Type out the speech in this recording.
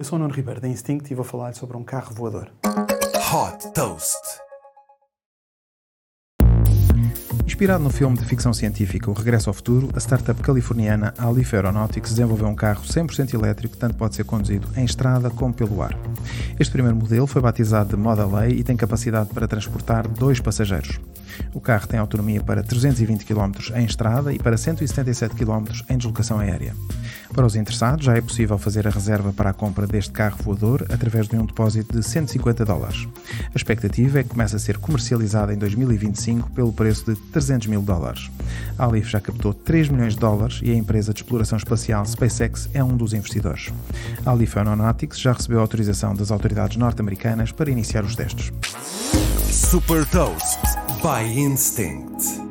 Eu sou o Nuno Ribeiro da Instinct e vou falar sobre um carro voador. Hot Toast. Inspirado no filme de ficção científica O Regresso ao Futuro, a startup californiana Alif Aeronautics desenvolveu um carro 100% elétrico que tanto pode ser conduzido em estrada como pelo ar. Este primeiro modelo foi batizado de Model A e tem capacidade para transportar dois passageiros. O carro tem autonomia para 320 km em estrada e para 177 km em deslocação aérea. Para os interessados, já é possível fazer a reserva para a compra deste carro voador através de um depósito de 150 dólares. A expectativa é que comece a ser comercializado em 2025 pelo preço de 300 mil dólares. A Alif já captou 3 milhões de dólares e a empresa de exploração espacial SpaceX é um dos investidores. A Alif Aeronautics já recebeu autorização das autoridades norte-americanas para iniciar os testes. Super Toast by Instinct.